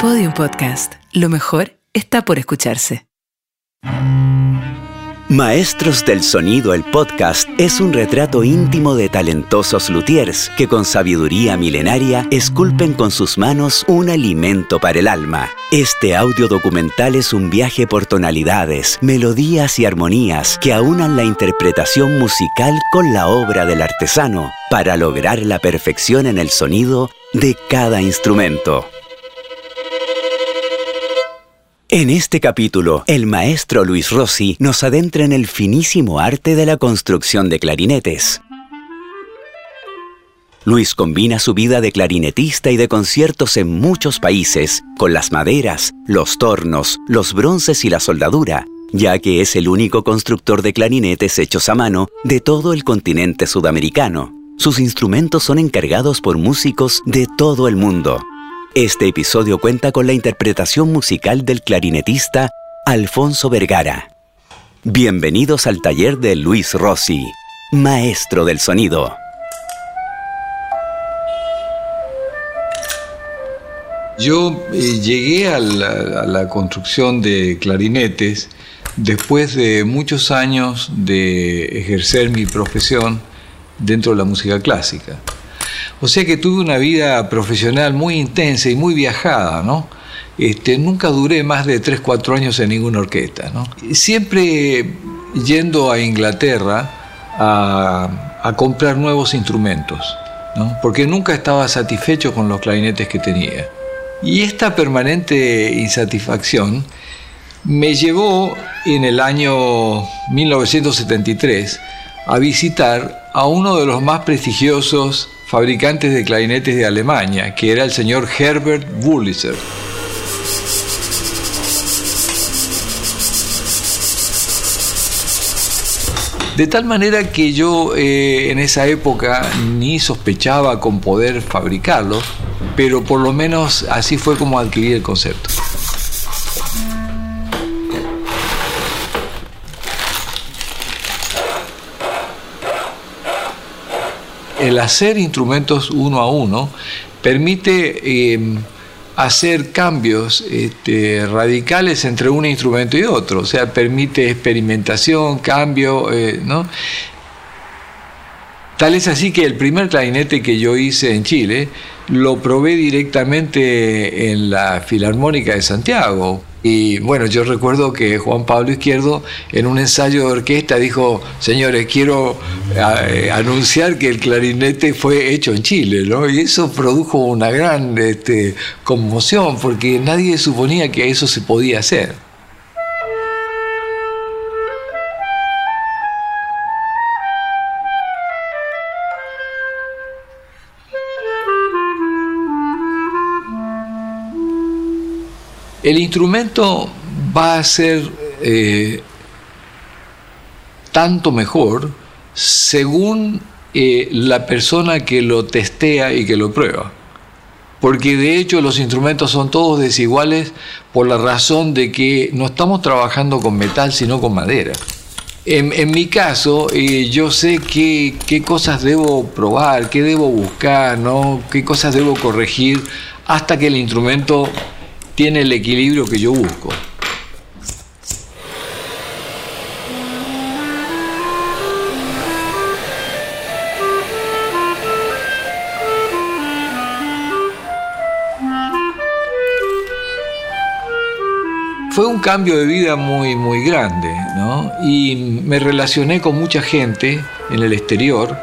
Podium Podcast. Lo mejor está por escucharse. Maestros del Sonido, el podcast, es un retrato íntimo de talentosos luthiers que con sabiduría milenaria esculpen con sus manos un alimento para el alma. Este audio documental es un viaje por tonalidades, melodías y armonías que aunan la interpretación musical con la obra del artesano para lograr la perfección en el sonido de cada instrumento. En este capítulo, el maestro Luis Rossi nos adentra en el finísimo arte de la construcción de clarinetes. Luis combina su vida de clarinetista y de conciertos en muchos países con las maderas, los tornos, los bronces y la soldadura, ya que es el único constructor de clarinetes hechos a mano de todo el continente sudamericano. Sus instrumentos son encargados por músicos de todo el mundo. Este episodio cuenta con la interpretación musical del clarinetista Alfonso Vergara. Bienvenidos al taller de Luis Rossi, maestro del sonido. Yo eh, llegué a la, a la construcción de clarinetes después de muchos años de ejercer mi profesión dentro de la música clásica. O sea que tuve una vida profesional muy intensa y muy viajada, ¿no? Este, nunca duré más de 3, 4 años en ninguna orquesta, ¿no? Siempre yendo a Inglaterra a, a comprar nuevos instrumentos, ¿no? Porque nunca estaba satisfecho con los clarinetes que tenía. Y esta permanente insatisfacción me llevó en el año 1973 a visitar a uno de los más prestigiosos fabricantes de clarinetes de Alemania, que era el señor Herbert Wurlitzer. De tal manera que yo eh, en esa época ni sospechaba con poder fabricarlo, pero por lo menos así fue como adquirí el concepto. El hacer instrumentos uno a uno permite em, hacer cambios este, radicales entre un instrumento y otro, o sea, permite experimentación, cambio, eh, ¿no? Tal es así que el primer clarinete que yo hice en Chile lo probé directamente en la Filarmónica de Santiago. Y bueno, yo recuerdo que Juan Pablo Izquierdo en un ensayo de orquesta dijo, señores, quiero eh, anunciar que el clarinete fue hecho en Chile, ¿no? Y eso produjo una gran este, conmoción porque nadie suponía que eso se podía hacer. El instrumento va a ser eh, tanto mejor según eh, la persona que lo testea y que lo prueba. Porque de hecho los instrumentos son todos desiguales por la razón de que no estamos trabajando con metal sino con madera. En, mi caso, eh, yo sé qué, qué, cosas debo probar, qué debo buscar, ¿no? qué cosas debo corregir hasta que el instrumento tiene el equilibrio que yo busco. Fue un cambio de vida muy, muy grande, ¿no? Y me relacioné con mucha gente en el exterior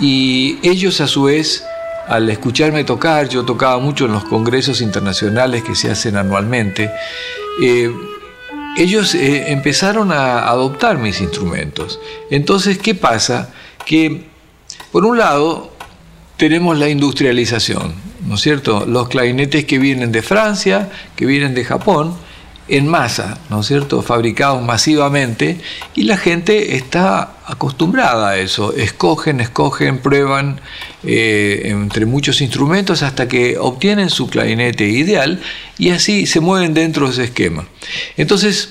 y ellos a su vez al escucharme tocar, yo tocaba mucho en los congresos internacionales que se hacen anualmente, eh, ellos eh, empezaron a adoptar mis instrumentos. Entonces, ¿qué pasa? Que, por un lado, tenemos la industrialización, ¿no es cierto? Los clarinetes que vienen de Francia, que vienen de Japón, en masa, ¿no es cierto?, fabricados masivamente y la gente está acostumbrada a eso, escogen, escogen, prueban eh, entre muchos instrumentos hasta que obtienen su clarinete ideal y así se mueven dentro de ese esquema. Entonces,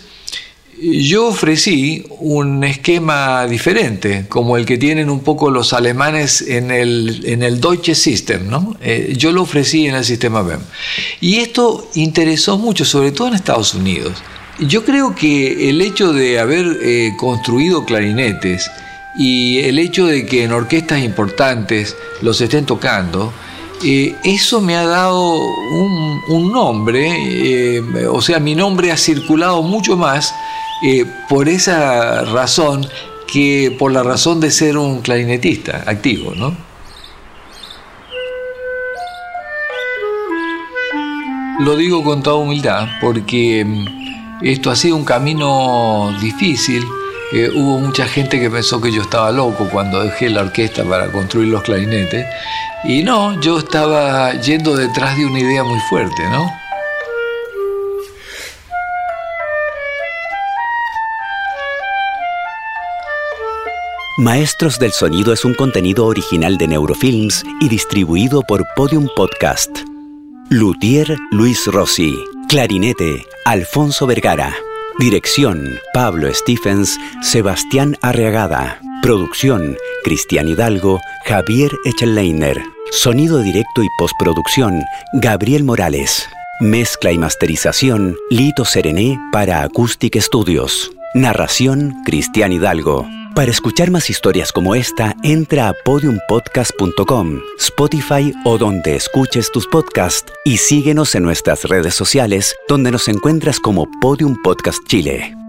yo ofrecí un esquema diferente, como el que tienen un poco los alemanes en el, en el Deutsche System, ¿no? Eh, yo lo ofrecí en el sistema BEM. Y esto interesó mucho, sobre todo en Estados Unidos. Yo creo que el hecho de haber eh, construido clarinetes y el hecho de que en orquestas importantes los estén tocando, eh, eso me ha dado un, nombre, o sea, mi nombre ha circulado mucho más eh, por esa razón que por la razón de ser un clarinetista activo, ¿no? Lo digo con toda humildad porque mm, esto ha sido un camino difícil. Eh, hubo mucha gente que pensó que yo estaba loco cuando dejé la orquesta para construir los clarinetes. Y no, yo estaba yendo detrás de una idea muy fuerte, ¿no? Maestros del Sonido es un contenido original de Neurofilms y distribuido por Podium Podcast. Luthier Luis Rossi. Clarinete Alfonso Vergara. Dirección Pablo Stephens, Sebastián Arreagada. Producción Cristian Hidalgo, Javier Echelleiner. Sonido directo y postproducción Gabriel Morales. Mezcla y masterización Lito Serené para Acoustic Studios. Narración Cristian Hidalgo. Para escuchar más historias como esta, entra a podiumpodcast.com, Spotify o donde escuches tus podcasts y síguenos en nuestras redes sociales donde nos encuentras como Podium Podcast Chile.